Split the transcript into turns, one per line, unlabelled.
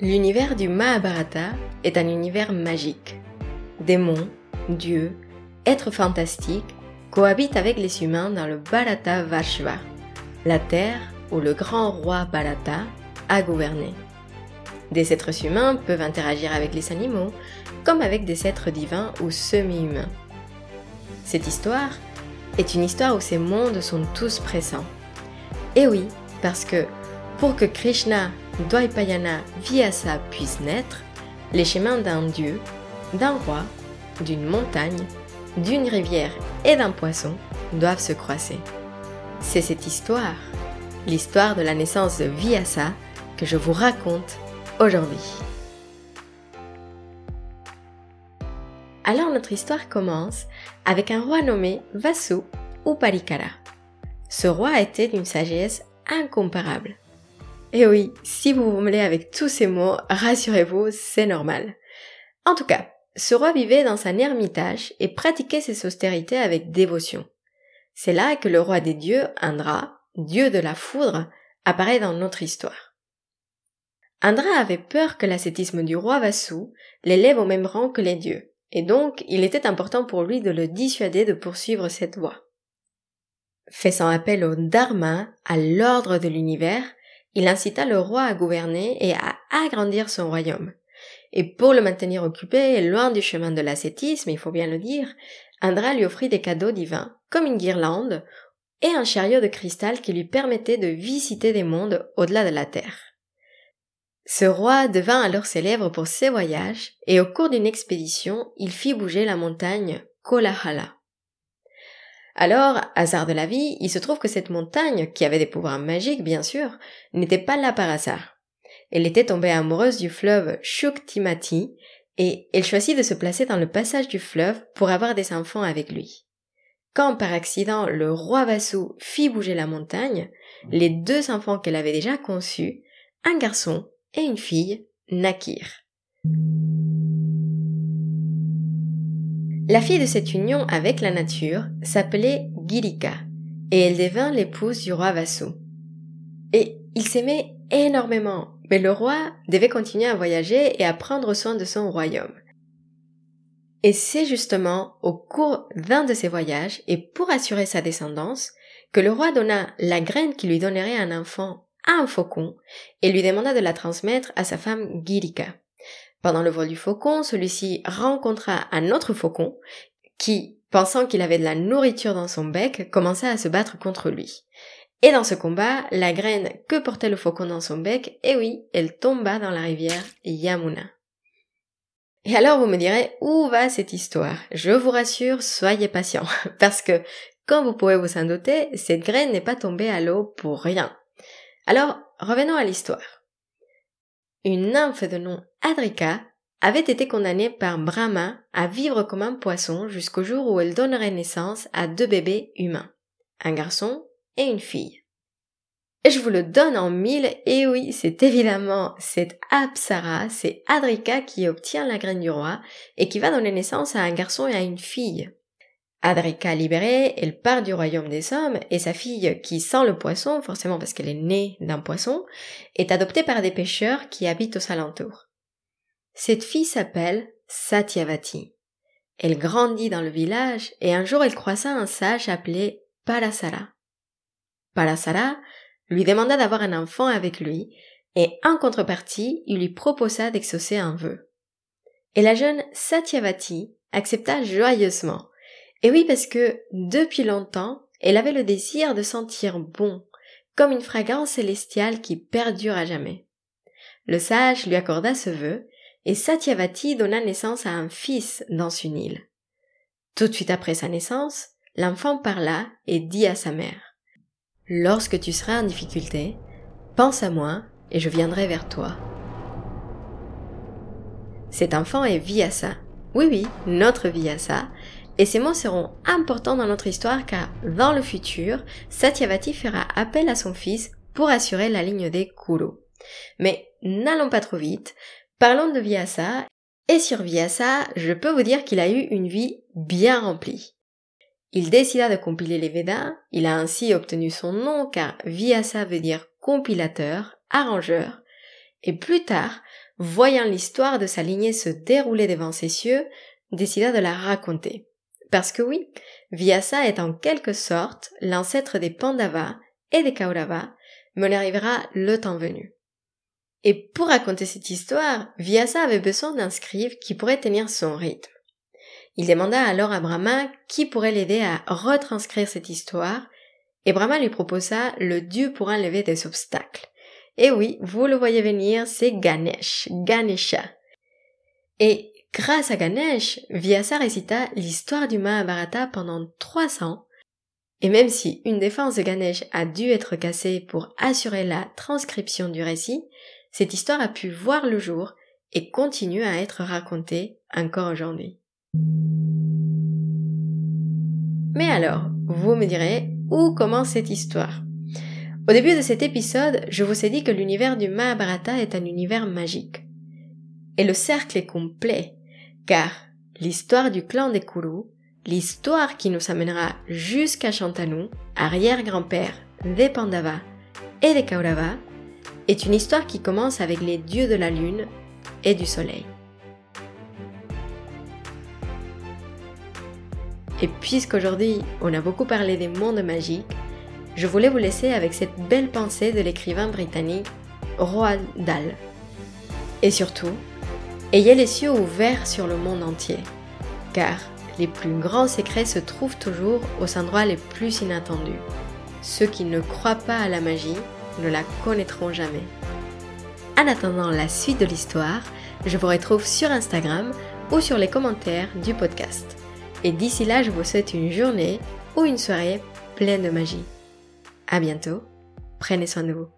L'univers du Mahabharata est un univers magique. Démons, dieux, êtres fantastiques cohabitent avec les humains dans le Bharata Vashva, la terre où le grand roi Bharata a gouverné. Des êtres humains peuvent interagir avec les animaux, comme avec des êtres divins ou semi-humains. Cette histoire est une histoire où ces mondes sont tous présents. Et oui, parce que pour que Krishna, Dvaipayana, Vyasa puissent naître, les chemins d'un dieu, d'un roi, d'une montagne, d'une rivière et d'un poisson doivent se croiser. C'est cette histoire, l'histoire de la naissance de Vyasa, que je vous raconte aujourd'hui. Alors notre histoire commence avec un roi nommé Vasu ou Parikara. Ce roi était d'une sagesse incomparable. Et oui, si vous vous mêlez avec tous ces mots, rassurez-vous, c'est normal. En tout cas, ce roi vivait dans un ermitage et pratiquait ses austérités avec dévotion. C'est là que le roi des dieux, Indra, dieu de la foudre, apparaît dans notre histoire. Indra avait peur que l'ascétisme du roi Vassou l'élève au même rang que les dieux, et donc il était important pour lui de le dissuader de poursuivre cette voie. Faisant appel au Dharma, à l'ordre de l'univers, il incita le roi à gouverner et à agrandir son royaume. Et pour le maintenir occupé, loin du chemin de l'ascétisme, il faut bien le dire, Indra lui offrit des cadeaux divins, comme une guirlande et un chariot de cristal qui lui permettait de visiter des mondes au-delà de la terre. Ce roi devint alors célèbre pour ses voyages, et au cours d'une expédition, il fit bouger la montagne Kolahala. Alors, hasard de la vie, il se trouve que cette montagne, qui avait des pouvoirs magiques bien sûr, n'était pas là par hasard. Elle était tombée amoureuse du fleuve Shuktimati et elle choisit de se placer dans le passage du fleuve pour avoir des enfants avec lui. Quand par accident le roi Vassou fit bouger la montagne, les deux enfants qu'elle avait déjà conçus, un garçon et une fille, naquirent. La fille de cette union avec la nature s'appelait Girika et elle devint l'épouse du roi Vassou. Et ils s'aimaient énormément mais le roi devait continuer à voyager et à prendre soin de son royaume. Et c'est justement au cours d'un de ses voyages et pour assurer sa descendance que le roi donna la graine qui lui donnerait un enfant à un faucon et lui demanda de la transmettre à sa femme Girika. Pendant le vol du faucon, celui-ci rencontra un autre faucon qui, pensant qu'il avait de la nourriture dans son bec, commença à se battre contre lui. Et dans ce combat, la graine que portait le faucon dans son bec, eh oui, elle tomba dans la rivière Yamuna. Et alors vous me direz, où va cette histoire? Je vous rassure, soyez patient, parce que, comme vous pouvez vous en douter, cette graine n'est pas tombée à l'eau pour rien. Alors, revenons à l'histoire. Une nymphe de nom Adrika avait été condamnée par Brahma à vivre comme un poisson jusqu'au jour où elle donnerait naissance à deux bébés humains, un garçon et une fille. Et je vous le donne en mille, et oui, c'est évidemment cette Apsara, c'est Adrika qui obtient la graine du roi et qui va donner naissance à un garçon et à une fille. Adrika libérée, elle part du royaume des hommes et sa fille, qui sent le poisson, forcément parce qu'elle est née d'un poisson, est adoptée par des pêcheurs qui habitent aux alentours. Cette fille s'appelle Satyavati. Elle grandit dans le village et un jour elle croisa un sage appelé Parasara. Parasara lui demanda d'avoir un enfant avec lui, et en contrepartie, il lui proposa d'exaucer un vœu. Et la jeune Satyavati accepta joyeusement. Et oui, parce que, depuis longtemps, elle avait le désir de sentir bon, comme une fragrance célestiale qui perdure à jamais. Le sage lui accorda ce vœu, et Satyavati donna naissance à un fils dans une île. Tout de suite après sa naissance, l'enfant parla et dit à sa mère Lorsque tu seras en difficulté, pense à moi et je viendrai vers toi. Cet enfant est Vyasa. Oui, oui, notre Vyasa. Et ces mots seront importants dans notre histoire car dans le futur, Satyavati fera appel à son fils pour assurer la ligne des Kuru. Mais n'allons pas trop vite. Parlons de Vyasa. Et sur Vyasa, je peux vous dire qu'il a eu une vie bien remplie. Il décida de compiler les Védas, il a ainsi obtenu son nom car Vyasa veut dire compilateur, arrangeur, et plus tard, voyant l'histoire de sa lignée se dérouler devant ses cieux, décida de la raconter. Parce que oui, Vyasa est en quelque sorte l'ancêtre des Pandavas et des Kaurava, mais on arrivera le temps venu. Et pour raconter cette histoire, Vyasa avait besoin d'un scribe qui pourrait tenir son rythme. Il demanda alors à Brahma qui pourrait l'aider à retranscrire cette histoire, et Brahma lui proposa le dieu pour enlever des obstacles. Et oui, vous le voyez venir, c'est Ganesh, Ganesha. Et grâce à Ganesh, Vyasa récita l'histoire du Mahabharata pendant 300 et même si une défense de Ganesh a dû être cassée pour assurer la transcription du récit, cette histoire a pu voir le jour et continue à être racontée encore aujourd'hui. Mais alors, vous me direz, où commence cette histoire? Au début de cet épisode, je vous ai dit que l'univers du Mahabharata est un univers magique. Et le cercle est complet, car l'histoire du clan des Kuru, l'histoire qui nous amènera jusqu'à Shantanu, arrière-grand-père des Pandavas et des Kauravas, est une histoire qui commence avec les dieux de la lune et du soleil. Et puisqu'aujourd'hui on a beaucoup parlé des mondes magiques, je voulais vous laisser avec cette belle pensée de l'écrivain britannique Roald Dahl. Et surtout, ayez les yeux ouverts sur le monde entier, car les plus grands secrets se trouvent toujours aux endroits les plus inattendus. Ceux qui ne croient pas à la magie ne la connaîtront jamais. En attendant la suite de l'histoire, je vous retrouve sur Instagram ou sur les commentaires du podcast. Et d'ici là, je vous souhaite une journée ou une soirée pleine de magie. À bientôt, prenez soin de vous.